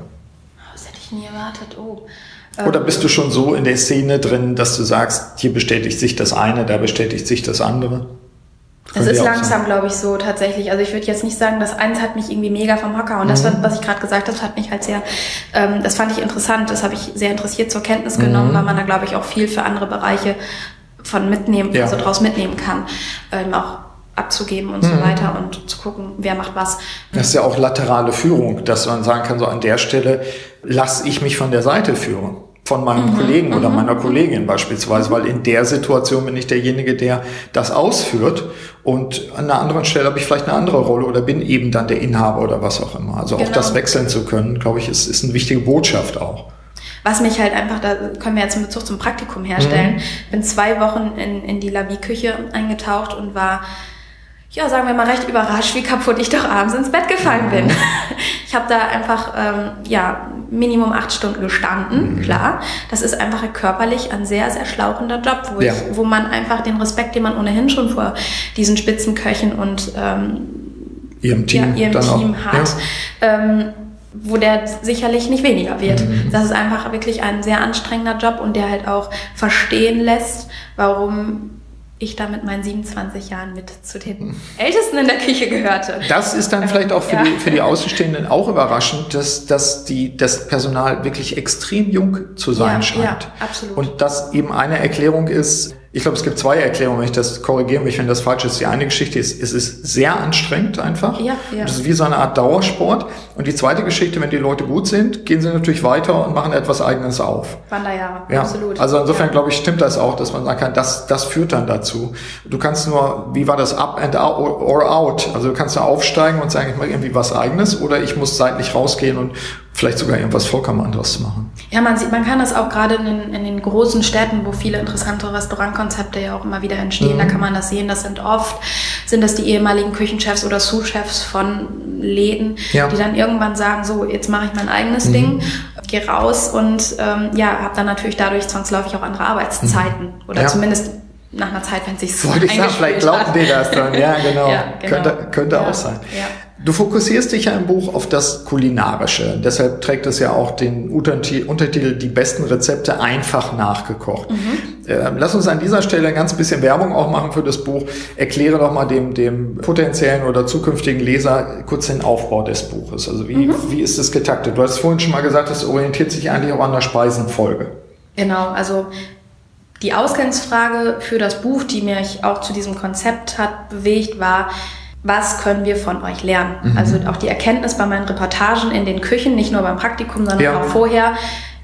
Das hätte ich nie erwartet, oh. Oder bist du schon so in der Szene drin, dass du sagst, hier bestätigt sich das eine, da bestätigt sich das andere? Das ist langsam, glaube ich, so tatsächlich. Also ich würde jetzt nicht sagen, das eins hat mich irgendwie mega vom Hocker. Und mhm. das, was ich gerade gesagt habe, hat mich halt sehr, ähm, das fand ich interessant. Das habe ich sehr interessiert zur Kenntnis genommen, mhm. weil man da, glaube ich, auch viel für andere Bereiche von mitnehmen, ja. also draus mitnehmen kann. Ähm, auch abzugeben und mhm. so weiter und zu gucken, wer macht was. Das ist ja auch laterale Führung, dass man sagen kann, so an der Stelle lasse ich mich von der Seite führen von meinem mhm, Kollegen oder mhm. meiner Kollegin beispielsweise, weil in der Situation bin ich derjenige, der das ausführt und an einer anderen Stelle habe ich vielleicht eine andere Rolle oder bin eben dann der Inhaber oder was auch immer. Also genau. auch das wechseln zu können, glaube ich, ist, ist eine wichtige Botschaft auch. Was mich halt einfach, da können wir jetzt einen Bezug zum Praktikum herstellen, mhm. bin zwei Wochen in, in die Labi-Küche eingetaucht und war ja, sagen wir mal, recht überrascht, wie kaputt ich doch abends ins Bett gefallen bin. Ich habe da einfach, ähm, ja, Minimum acht Stunden gestanden, mhm. klar. Das ist einfach körperlich ein sehr, sehr schlauchender Job, wo, ja. ich, wo man einfach den Respekt, den man ohnehin schon vor diesen Spitzenköchen und ähm, ihrem Team, ja, ihrem Team auch. hat, ja. ähm, wo der sicherlich nicht weniger wird. Mhm. Das ist einfach wirklich ein sehr anstrengender Job und der halt auch verstehen lässt, warum ich da mit meinen 27 Jahren mit zu den Ältesten in der Küche gehörte. Das ist dann vielleicht auch für, ja. die, für die Außenstehenden auch überraschend, dass, dass die, das Personal wirklich extrem jung zu sein ja, scheint. Ja, absolut. Und das eben eine Erklärung ist, ich glaube, es gibt zwei Erklärungen, wenn ich das korrigiere mich, wenn das falsch ist. Die eine Geschichte ist, es ist sehr anstrengend einfach. Ja, ja. Das ist wie so eine Art Dauersport. Und die zweite Geschichte, wenn die Leute gut sind, gehen sie natürlich weiter und machen etwas Eigenes auf. Wanderjahre, ja. absolut. Also insofern, ja. glaube ich, stimmt das auch, dass man sagen kann, das, das führt dann dazu. Du kannst nur, wie war das, up and out or out? Also du kannst da aufsteigen und sagen, ich mache irgendwie was Eigenes oder ich muss seitlich rausgehen und vielleicht sogar irgendwas vollkommen anderes machen. Ja, man sieht, man kann das auch gerade in den, in den großen Städten, wo viele interessante Restaurantkonzepte ja auch immer wieder entstehen, mhm. da kann man das sehen. Das sind oft, sind das die ehemaligen Küchenchefs oder Sous-Chefs von Läden, ja. die dann irgendwann sagen, so, jetzt mache ich mein eigenes mhm. Ding, gehe raus und ähm, ja, habe dann natürlich dadurch zwangsläufig auch andere Arbeitszeiten mhm. oder ja. zumindest nach einer Zeit, wenn es sich so Wollte ich sagen, vielleicht glauben die das dann. Ja, genau. ja, genau. Könnte, könnte auch sein. Ja. Du fokussierst dich ja im Buch auf das Kulinarische. Deshalb trägt es ja auch den Untertitel Die besten Rezepte einfach nachgekocht. Mhm. Ähm, lass uns an dieser Stelle ein ganz bisschen Werbung auch machen für das Buch. Erkläre doch mal dem, dem potenziellen oder zukünftigen Leser kurz den Aufbau des Buches. Also wie, mhm. wie ist es getaktet? Du hast vorhin schon mal gesagt, es orientiert sich eigentlich auch an der Speisenfolge. Genau, also die Ausgangsfrage für das Buch, die mich auch zu diesem Konzept hat bewegt, war, was können wir von euch lernen? Mhm. Also auch die Erkenntnis bei meinen Reportagen in den Küchen, nicht nur beim Praktikum, sondern ja. auch vorher,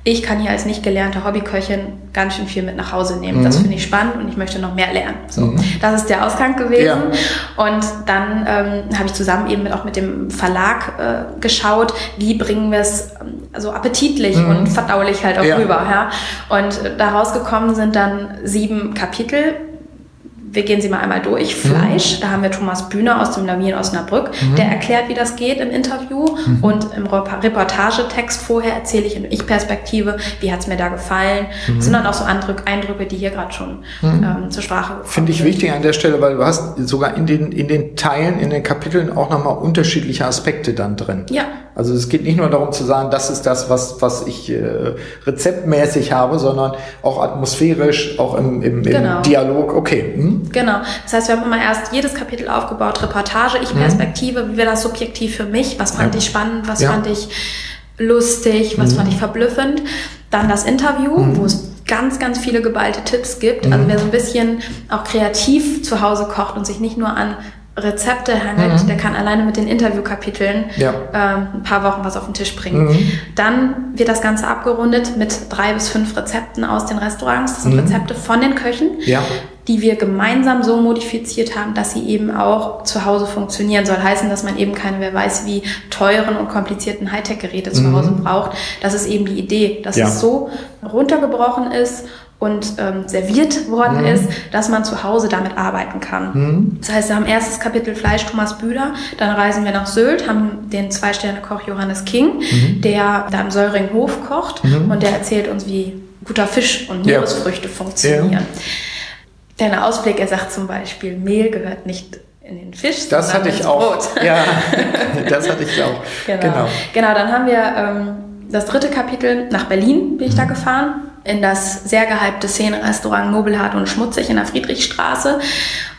ich kann hier als nicht gelernte Hobbyköchin ganz schön viel mit nach Hause nehmen. Mhm. Das finde ich spannend und ich möchte noch mehr lernen. So, mhm. Das ist der Ausgang gewesen. Ja. Und dann ähm, habe ich zusammen eben mit, auch mit dem Verlag äh, geschaut, wie bringen wir es ähm, so appetitlich mhm. und verdaulich halt auch ja. rüber. Ja? Und äh, daraus gekommen sind dann sieben Kapitel wir gehen sie mal einmal durch. Mhm. Fleisch, mhm. da haben wir Thomas Bühner aus dem Navieren Osnabrück, mhm. der erklärt, wie das geht im Interview. Mhm. Und im Reportagetext vorher erzähle ich in Ich-Perspektive, wie hat es mir da gefallen. Mhm. Das sind dann auch so Eindrücke, Eindrücke die hier gerade schon mhm. ähm, zur Sprache kommen. Finde ich wichtig an der Stelle, weil du hast sogar in den, in den Teilen, in den Kapiteln auch nochmal unterschiedliche Aspekte dann drin. Ja. Also es geht nicht nur darum zu sagen, das ist das, was, was ich äh, rezeptmäßig habe, sondern auch atmosphärisch, auch im, im, genau. im Dialog. Okay. Hm? Genau. Das heißt, wir haben immer erst jedes Kapitel aufgebaut, Reportage, Ich-Perspektive, mhm. wie wäre das subjektiv für mich, was fand ja. ich spannend, was ja. fand ich lustig, was mhm. fand ich verblüffend. Dann das Interview, mhm. wo es ganz, ganz viele geballte Tipps gibt. Also mhm. wer so ein bisschen auch kreativ zu Hause kocht und sich nicht nur an Rezepte hangelt, mhm. der kann alleine mit den Interviewkapiteln ja. ähm, ein paar Wochen was auf den Tisch bringen. Mhm. Dann wird das Ganze abgerundet mit drei bis fünf Rezepten aus den Restaurants. Das sind mhm. Rezepte von den Köchen, ja. die wir gemeinsam so modifiziert haben, dass sie eben auch zu Hause funktionieren. Soll heißen, dass man eben keine, wer weiß, wie teuren und komplizierten Hightech-Geräte zu mhm. Hause braucht. Das ist eben die Idee, dass ja. es so runtergebrochen ist und ähm, serviert worden mhm. ist, dass man zu Hause damit arbeiten kann. Mhm. Das heißt, wir haben erstes Kapitel Fleisch Thomas Bühler, dann reisen wir nach Sylt, haben den Zwei-Sterne-Koch Johannes King, mhm. der da im Säurigen Hof kocht mhm. und der erzählt uns, wie guter Fisch und Meeresfrüchte ja. funktionieren. Ja. Der Ausblick, er sagt zum Beispiel, Mehl gehört nicht in den Fisch. Das hatte ich auch. Brot. Ja, das hatte ich auch. Genau. Genau, genau dann haben wir ähm, das dritte Kapitel. Nach Berlin bin ich da mhm. gefahren in das sehr gehypte Szenenrestaurant Nobelhart und Schmutzig in der Friedrichstraße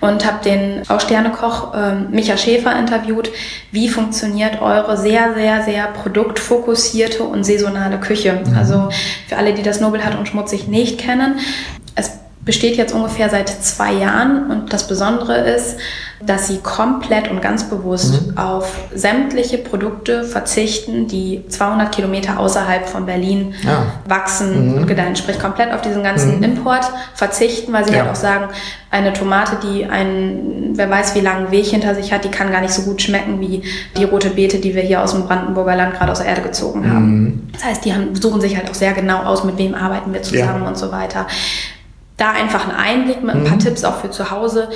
und habe den auch Sternekoch äh, Micha Schäfer interviewt. Wie funktioniert eure sehr, sehr, sehr produktfokussierte und saisonale Küche? Mhm. Also für alle, die das Nobelhart und Schmutzig nicht kennen, es besteht jetzt ungefähr seit zwei Jahren und das Besondere ist, dass sie komplett und ganz bewusst mhm. auf sämtliche Produkte verzichten, die 200 Kilometer außerhalb von Berlin ja. wachsen mhm. und gedeihen. Sprich, komplett auf diesen ganzen mhm. Import verzichten, weil sie ja. halt auch sagen, eine Tomate, die einen, wer weiß wie langen Weg hinter sich hat, die kann gar nicht so gut schmecken wie die rote Beete, die wir hier aus dem Brandenburger Land gerade aus der Erde gezogen haben. Mhm. Das heißt, die haben, suchen sich halt auch sehr genau aus, mit wem arbeiten wir zusammen ja. und so weiter da einfach einen Einblick mit ein paar mhm. Tipps auch für zu Hause.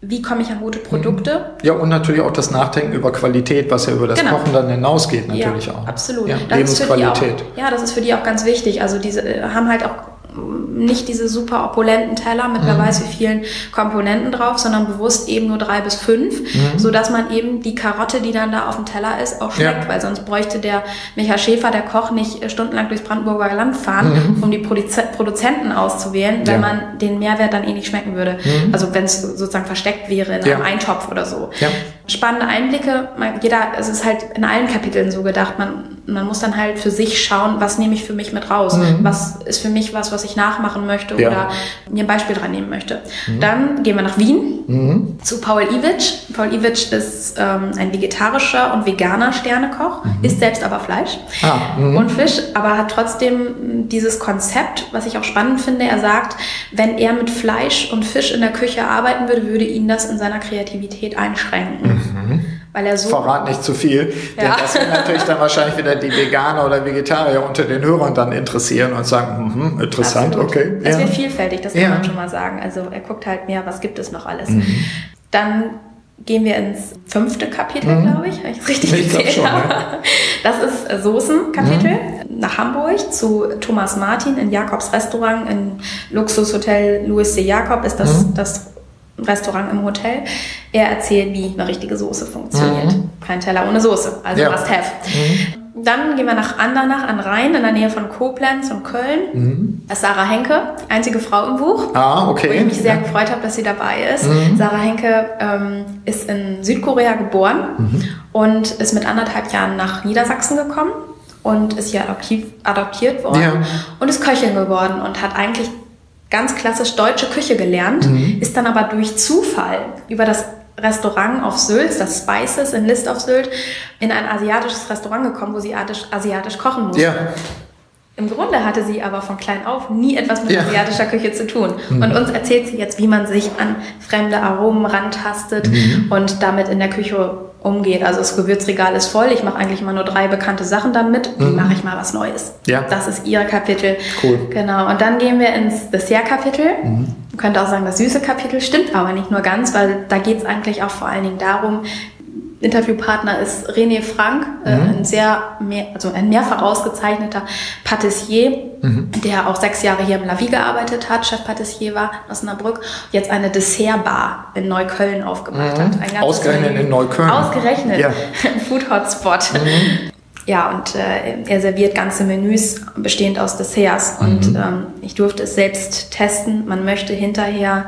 Wie komme ich an gute Produkte? Ja, und natürlich auch das Nachdenken über Qualität, was ja über das genau. Kochen dann hinausgeht, natürlich ja, auch. Absolut. Ja, Lebensqualität. Auch, ja, das ist für die auch ganz wichtig. Also diese äh, haben halt auch nicht diese super opulenten Teller mit mhm. wer weiß wie vielen Komponenten drauf, sondern bewusst eben nur drei bis fünf, mhm. so dass man eben die Karotte, die dann da auf dem Teller ist, auch schmeckt, ja. weil sonst bräuchte der Michael Schäfer, der Koch, nicht stundenlang durchs Brandenburger Land fahren, mhm. um die Produz Produzenten auszuwählen, wenn ja. man den Mehrwert dann eh nicht schmecken würde. Mhm. Also wenn es sozusagen versteckt wäre in ja. einem Eintopf oder so. Spannende Einblicke, man, jeder, es ist halt in allen Kapiteln so gedacht, man, man muss dann halt für sich schauen, was nehme ich für mich mit raus, mhm. was ist für mich was, was ich nachmachen möchte ja. oder mir ein Beispiel dran nehmen möchte. Mhm. Dann gehen wir nach Wien mhm. zu Paul Iwitsch. Paul Iwitsch ist ähm, ein vegetarischer und veganer Sternekoch, mhm. isst selbst aber Fleisch ah, mhm. und Fisch, aber hat trotzdem dieses Konzept, was ich auch spannend finde. Er sagt, wenn er mit Fleisch und Fisch in der Küche arbeiten würde, würde ihn das in seiner Kreativität einschränken. Mhm. Weil er so Verrat nicht zu viel, denn ja. das wird natürlich dann wahrscheinlich wieder die Veganer oder Vegetarier unter den Hörern dann interessieren und sagen, hm, interessant, Absolut. okay. Es ja. wird vielfältig, das kann ja. man schon mal sagen. Also er guckt halt mehr, was gibt es noch alles. Mhm. Dann gehen wir ins fünfte Kapitel, mhm. glaube ich, wenn ich es richtig ich gezählt schon, habe. Ja. Das ist Soßenkapitel mhm. nach Hamburg zu Thomas Martin in Jakobs Restaurant im Luxushotel Louis C. Jakob ist das, mhm. das Restaurant im Hotel. Er erzählt, wie eine richtige Soße funktioniert. Mhm. Kein Teller ohne Soße, also ja. must have. Mhm. Dann gehen wir nach Andernach an Rhein, in der Nähe von Koblenz und Köln. Mhm. Das ist Sarah Henke, einzige Frau im Buch. Ah, okay. Wo ich mich sehr ja. gefreut habe, dass sie dabei ist. Mhm. Sarah Henke ähm, ist in Südkorea geboren mhm. und ist mit anderthalb Jahren nach Niedersachsen gekommen und ist hier adoptiv, adoptiert worden ja. und ist Köchin geworden und hat eigentlich ganz klassisch deutsche Küche gelernt, mhm. ist dann aber durch Zufall über das Restaurant auf Sylt, das Spices in List auf Sylt, in ein asiatisches Restaurant gekommen, wo sie asiatisch, asiatisch kochen musste. Ja. Im Grunde hatte sie aber von klein auf nie etwas mit ja. asiatischer Küche zu tun. Mhm. Und uns erzählt sie jetzt, wie man sich an fremde Aromen rantastet mhm. und damit in der Küche umgeht. Also das Gewürzregal ist voll. Ich mache eigentlich immer nur drei bekannte Sachen damit. Wie mhm. mache ich mal was Neues? Ja. Das ist ihr Kapitel. Cool. Genau. Und dann gehen wir ins Dessert-Kapitel. Mhm. Man könnte auch sagen, das süße Kapitel stimmt aber nicht nur ganz, weil da geht es eigentlich auch vor allen Dingen darum, Interviewpartner ist René Frank, äh, mhm. ein sehr, mehr, also ein mehrfach ausgezeichneter Patissier, mhm. der auch sechs Jahre hier im La Vie gearbeitet hat, Chef-Patissier war in Osnabrück, jetzt eine Dessertbar in Neukölln aufgemacht mhm. hat. ausgerechnet in Neukölln. Ausgerechnet, ja. Food Hotspot. Mhm. Ja, und äh, er serviert ganze Menüs bestehend aus Desserts. Und mhm. ähm, ich durfte es selbst testen. Man möchte hinterher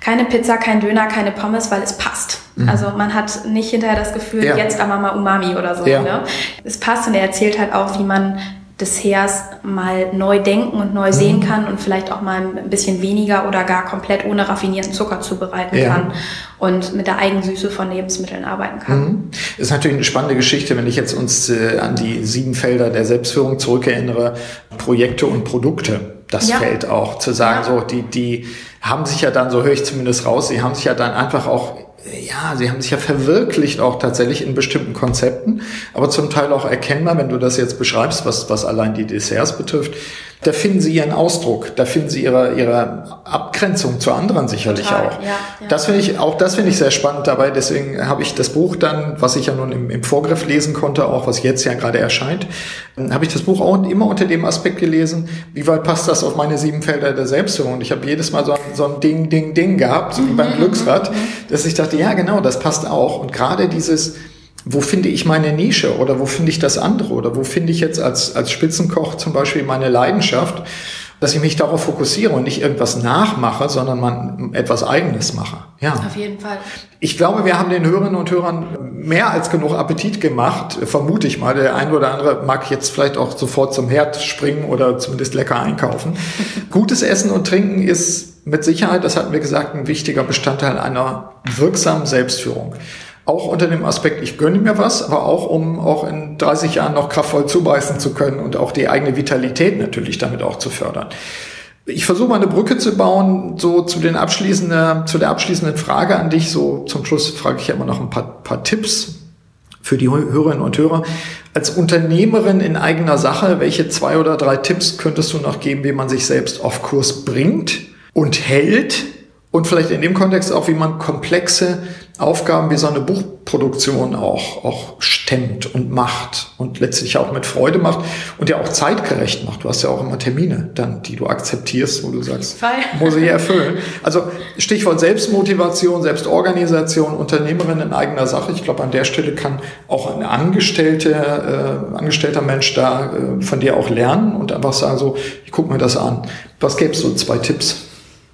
keine Pizza, kein Döner, keine Pommes, weil es passt. Mhm. Also man hat nicht hinterher das Gefühl, ja. jetzt aber mal Umami oder so. Ja. Ne? Es passt und er erzählt halt auch, wie man Desserts mal neu denken und neu mhm. sehen kann und vielleicht auch mal ein bisschen weniger oder gar komplett ohne raffinierten Zucker zubereiten ja. kann. und mit der Eigensüße von Lebensmitteln arbeiten kann. Mhm. Ist natürlich eine spannende Geschichte, wenn ich jetzt uns äh, an die sieben Felder der Selbstführung zurückerinnere, Projekte und Produkte. Das ja. fällt auch zu sagen, ja. so die die haben sich ja dann, so höre ich zumindest raus, sie haben sich ja dann einfach auch ja, sie haben sich ja verwirklicht auch tatsächlich in bestimmten Konzepten, aber zum Teil auch erkennbar, wenn du das jetzt beschreibst, was, was allein die Desserts betrifft, da finden sie ihren Ausdruck, da finden sie ihre, ihre Abgrenzung zu anderen sicherlich Total, auch. Ja, ja. Das finde ich, auch das finde ich sehr spannend dabei. Deswegen habe ich das Buch dann, was ich ja nun im, im Vorgriff lesen konnte, auch was jetzt ja gerade erscheint, habe ich das Buch auch immer unter dem Aspekt gelesen, wie weit passt das auf meine sieben Felder der Selbstführung? Und ich habe jedes Mal so ein, so ein Ding, Ding, Ding gehabt, so wie beim mhm, Glücksrad, mhm, mhm. dass ich dachte, ja genau, das passt auch. Und gerade dieses, wo finde ich meine Nische oder wo finde ich das andere oder wo finde ich jetzt als, als Spitzenkoch zum Beispiel meine Leidenschaft, dass ich mich darauf fokussiere und nicht irgendwas nachmache, sondern man etwas Eigenes mache. Ja. Auf jeden Fall. Ich glaube, wir haben den Hörerinnen und Hörern mehr als genug Appetit gemacht, vermute ich mal. Der eine oder andere mag jetzt vielleicht auch sofort zum Herd springen oder zumindest lecker einkaufen. Gutes Essen und Trinken ist mit Sicherheit, das hatten wir gesagt, ein wichtiger Bestandteil einer wirksamen Selbstführung. Auch unter dem Aspekt, ich gönne mir was, aber auch um auch in 30 Jahren noch kraftvoll zubeißen zu können und auch die eigene Vitalität natürlich damit auch zu fördern. Ich versuche mal eine Brücke zu bauen, so zu den abschließenden, zu der abschließenden Frage an dich. So zum Schluss frage ich ja immer noch ein paar, paar Tipps für die Hörerinnen und Hörer. Als Unternehmerin in eigener Sache, welche zwei oder drei Tipps könntest du noch geben, wie man sich selbst auf Kurs bringt und hält? Und vielleicht in dem Kontext auch, wie man komplexe Aufgaben wie so eine Buchproduktion auch, auch stemmt und macht und letztlich auch mit Freude macht und ja auch zeitgerecht macht. Du hast ja auch immer Termine dann, die du akzeptierst, wo du sagst, muss ich erfüllen. Also Stichwort Selbstmotivation, Selbstorganisation, Unternehmerin in eigener Sache. Ich glaube, an der Stelle kann auch ein Angestellte, äh, angestellter Mensch da äh, von dir auch lernen und einfach sagen so, ich guck mir das an. Was gäbe es so zwei Tipps?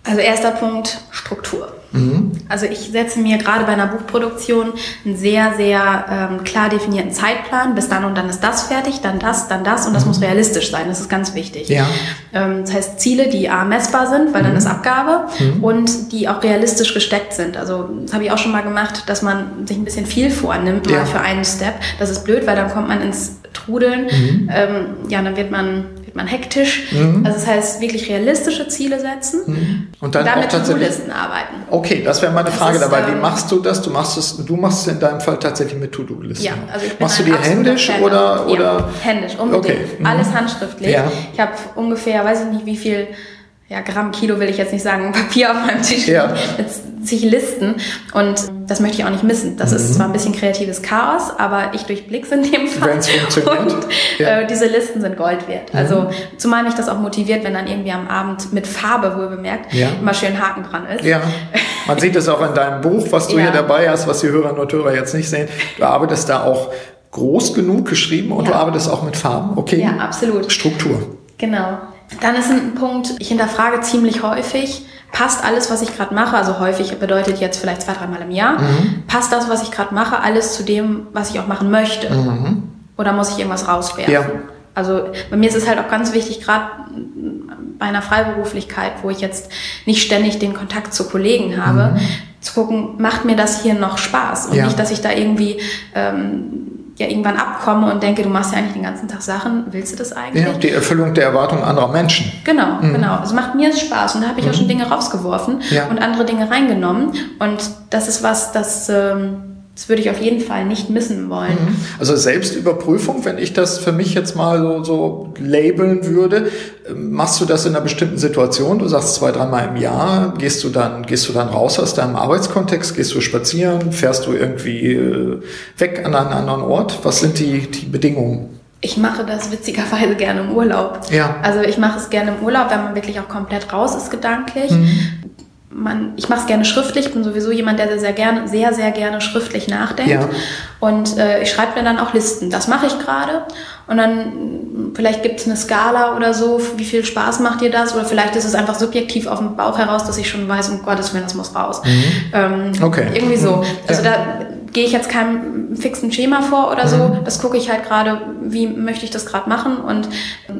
Also erster Punkt, Struktur. Mhm. Also ich setze mir gerade bei einer Buchproduktion einen sehr, sehr ähm, klar definierten Zeitplan. Bis dann und dann ist das fertig, dann das, dann das und das mhm. muss realistisch sein. Das ist ganz wichtig. Ja. Ähm, das heißt Ziele, die A messbar sind, weil mhm. dann ist Abgabe mhm. und die auch realistisch gesteckt sind. Also das habe ich auch schon mal gemacht, dass man sich ein bisschen viel vornimmt mal ja. für einen Step. Das ist blöd, weil dann kommt man ins Trudeln. Mhm. Ähm, ja, dann wird man wird man hektisch. Mhm. Also das heißt, wirklich realistische Ziele setzen mhm. und dann, dann mit To-Do-Listen arbeiten. Okay, das wäre meine das Frage ist, dabei. Wie ähm, machst du das? Du machst es, du machst es in deinem Fall tatsächlich mit To-Do-Listen. Ja, also ich bin machst du die händisch Fan oder, oder? Ja, händisch, unbedingt. Okay. Mhm. Alles handschriftlich. Ja. Ich habe ungefähr, weiß ich nicht, wie viel ja, Gramm, Kilo will ich jetzt nicht sagen, Papier auf meinem Tisch ja. mit sich Listen. Und das möchte ich auch nicht missen. Das mhm. ist zwar ein bisschen kreatives Chaos, aber ich durchblick's in dem Fall. Wenn's funktioniert. Und ja. äh, diese Listen sind Gold wert. Mhm. Also zumal mich das auch motiviert, wenn dann irgendwie am Abend mit Farbe wohl bemerkt ja. immer schön Haken dran ist. Ja. Man sieht es auch in deinem Buch, was du ja. hier dabei hast, was die Hörerinnen und Hörer jetzt nicht sehen. Du arbeitest da auch groß genug geschrieben und du arbeitest auch mit Farben. Okay. Ja, absolut. Struktur. Genau. Dann ist ein Punkt, ich hinterfrage ziemlich häufig, passt alles, was ich gerade mache, also häufig bedeutet jetzt vielleicht zwei, dreimal im Jahr, mhm. passt das, was ich gerade mache, alles zu dem, was ich auch machen möchte? Mhm. Oder muss ich irgendwas rauswerfen? Ja. Also bei mir ist es halt auch ganz wichtig, gerade bei einer Freiberuflichkeit, wo ich jetzt nicht ständig den Kontakt zu Kollegen habe, mhm. zu gucken, macht mir das hier noch Spaß? Und ja. nicht, dass ich da irgendwie ähm, ja irgendwann abkomme und denke, du machst ja eigentlich den ganzen Tag Sachen, willst du das eigentlich? Ja, die Erfüllung der Erwartungen anderer Menschen. Genau, mhm. genau. Es macht mir Spaß und da habe ich mhm. auch schon Dinge rausgeworfen ja. und andere Dinge reingenommen. Und das ist was, das ähm, das würde ich auf jeden Fall nicht missen wollen. Mhm. Also Selbstüberprüfung, wenn ich das für mich jetzt mal so, so labeln würde, machst du das in einer bestimmten Situation? Du sagst zwei, dreimal im Jahr, gehst du dann, gehst du dann raus aus deinem Arbeitskontext, gehst du spazieren, fährst du irgendwie äh, weg an einen anderen Ort? Was sind die, die Bedingungen? Ich mache das witzigerweise gerne im Urlaub. Ja. Also ich mache es gerne im Urlaub, wenn man wirklich auch komplett raus ist gedanklich. Mhm man, ich mache es gerne schriftlich, ich bin sowieso jemand, der sehr, sehr gerne, sehr, sehr gerne schriftlich nachdenkt. Ja. Und äh, ich schreibe mir dann auch Listen. Das mache ich gerade. Und dann vielleicht gibt es eine Skala oder so, wie viel Spaß macht dir das? Oder vielleicht ist es einfach subjektiv auf dem Bauch heraus, dass ich schon weiß, um Gottes Willen, das muss raus. Mhm. Ähm, okay. Irgendwie so. Mhm. Also ja. da gehe ich jetzt keinem fixen Schema vor oder so. Mhm. Das gucke ich halt gerade, wie möchte ich das gerade machen und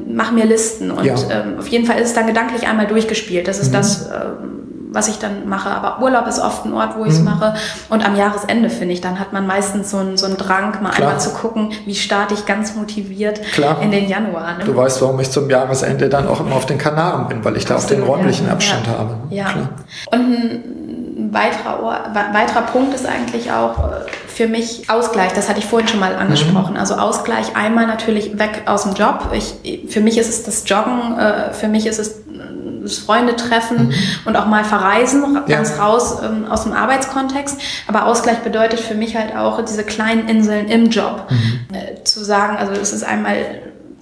mache mir Listen. Und ja. ähm, auf jeden Fall ist es dann gedanklich einmal durchgespielt. Das ist mhm. das. Ähm, was ich dann mache. Aber Urlaub ist oft ein Ort, wo ich es mhm. mache. Und am Jahresende finde ich, dann hat man meistens so einen, so einen Drang, mal Klar. einmal zu gucken, wie starte ich ganz motiviert Klar. in den Januar. Ne? Du weißt, warum ich zum Jahresende dann auch immer auf den Kanaren bin, weil ich da Absolut, auch den räumlichen ja. Abstand ja. habe. Ja. Klar. Und ein weiterer, Ort, weiterer Punkt ist eigentlich auch äh, für mich Ausgleich. Das hatte ich vorhin schon mal angesprochen. Mhm. Also Ausgleich einmal natürlich weg aus dem Job. Ich, für mich ist es das Joggen, äh, für mich ist es Freunde treffen mhm. und auch mal verreisen, ganz ja. raus ähm, aus dem Arbeitskontext. Aber Ausgleich bedeutet für mich halt auch diese kleinen Inseln im Job. Mhm. Äh, zu sagen, also es ist einmal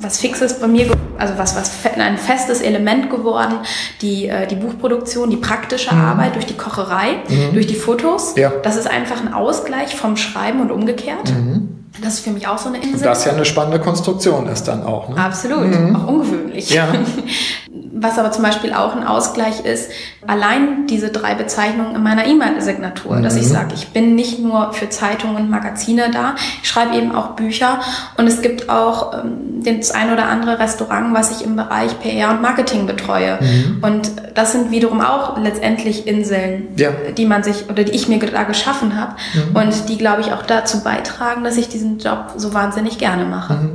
was Fixes bei mir, also was, was ein festes Element geworden, die, äh, die Buchproduktion, die praktische mhm. Arbeit durch die Kocherei, mhm. durch die Fotos. Ja. Das ist einfach ein Ausgleich vom Schreiben und umgekehrt. Mhm. Das ist für mich auch so eine Insel. Das ja eine spannende Konstruktion ist dann auch. Ne? Absolut, mhm. auch ungewöhnlich. Ja. Was aber zum Beispiel auch ein Ausgleich ist, allein diese drei Bezeichnungen in meiner E-Mail-Signatur, mhm. dass ich mhm. sage, ich bin nicht nur für Zeitungen und Magazine da, ich schreibe eben auch Bücher und es gibt auch ähm, das ein oder andere Restaurant, was ich im Bereich PR und Marketing betreue. Mhm. Und das sind wiederum auch letztendlich Inseln, ja. die man sich oder die ich mir da geschaffen habe mhm. und die, glaube ich, auch dazu beitragen, dass ich diesen Job so wahnsinnig gerne mache.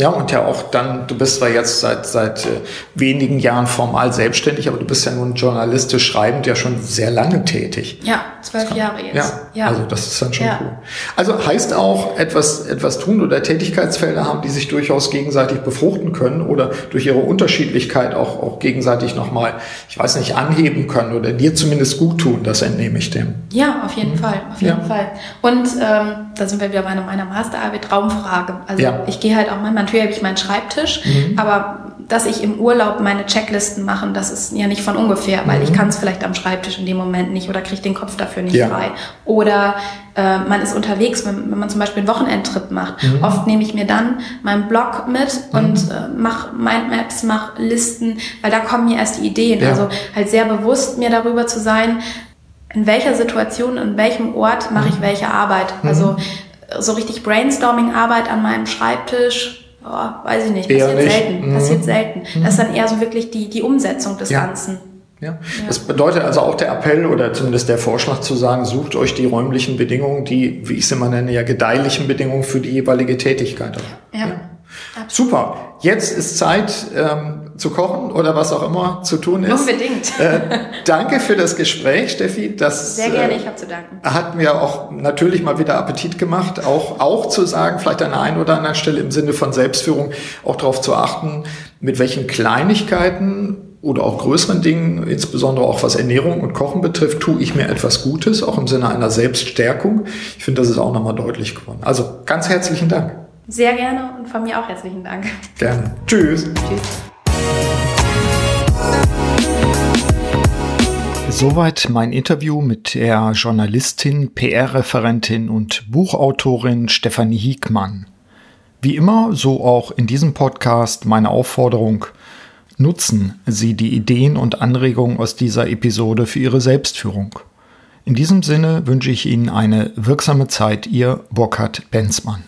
Ja, und ja auch dann, du bist zwar jetzt seit, seit äh, wenigen Jahren formal selbstständig, aber du bist ja nun journalistisch schreibend ja schon sehr lange tätig. Ja, zwölf Jahre jetzt. Ja, ja, also das ist dann schon ja. cool. Also heißt auch, etwas, etwas tun oder Tätigkeitsfelder haben, die sich durchaus gegenseitig befruchten können oder durch ihre Unterschiedlichkeit auch, auch gegenseitig nochmal, ich weiß nicht, anheben können oder dir zumindest gut tun, das entnehme ich dem. Ja, auf jeden mhm. Fall, auf jeden ja. Fall. Und ähm, da sind wir wieder bei meiner Masterarbeit, Traumfrage. Also ich gehe halt auch manchmal natürlich habe ich meinen Schreibtisch, mhm. aber dass ich im Urlaub meine Checklisten mache, das ist ja nicht von ungefähr, weil mhm. ich kann es vielleicht am Schreibtisch in dem Moment nicht oder kriege den Kopf dafür nicht ja. frei. Oder äh, man ist unterwegs, wenn, wenn, man zum Beispiel einen Wochenendtrip macht. Mhm. Oft nehme ich mir dann meinen Blog mit mhm. und äh, mache Mindmaps, mache Listen, weil da kommen mir erst die Ideen. Ja. Also halt sehr bewusst mir darüber zu sein, in welcher Situation, in welchem Ort mache ich mhm. welche Arbeit. Also mhm. so richtig Brainstorming-Arbeit an meinem Schreibtisch oh, weiß ich nicht, passiert nicht. selten. Mhm. Passiert selten. Mhm. Das ist dann eher so wirklich die, die Umsetzung des ja. Ganzen. Ja. ja. Das bedeutet also auch der Appell oder zumindest der Vorschlag zu sagen, sucht euch die räumlichen Bedingungen, die, wie ich es immer nenne, ja gedeihlichen Bedingungen für die jeweilige Tätigkeit. Ja. ja. Super. Jetzt ist Zeit ähm, zu kochen oder was auch immer zu tun ist. Unbedingt. Äh, danke für das Gespräch, Steffi. Das, Sehr gerne, äh, ich habe zu danken. Hat mir auch natürlich mal wieder Appetit gemacht, auch, auch zu sagen, vielleicht an der einen oder anderen Stelle im Sinne von Selbstführung auch darauf zu achten, mit welchen Kleinigkeiten oder auch größeren Dingen, insbesondere auch was Ernährung und Kochen betrifft, tue ich mir etwas Gutes, auch im Sinne einer Selbststärkung. Ich finde, das ist auch nochmal deutlich geworden. Also ganz herzlichen Dank. Sehr gerne und von mir auch herzlichen Dank. Gerne. Tschüss. Tschüss. Soweit mein Interview mit der Journalistin, PR-Referentin und Buchautorin Stefanie Hiekmann. Wie immer, so auch in diesem Podcast meine Aufforderung, nutzen Sie die Ideen und Anregungen aus dieser Episode für Ihre Selbstführung. In diesem Sinne wünsche ich Ihnen eine wirksame Zeit, Ihr Burkhard Benzmann.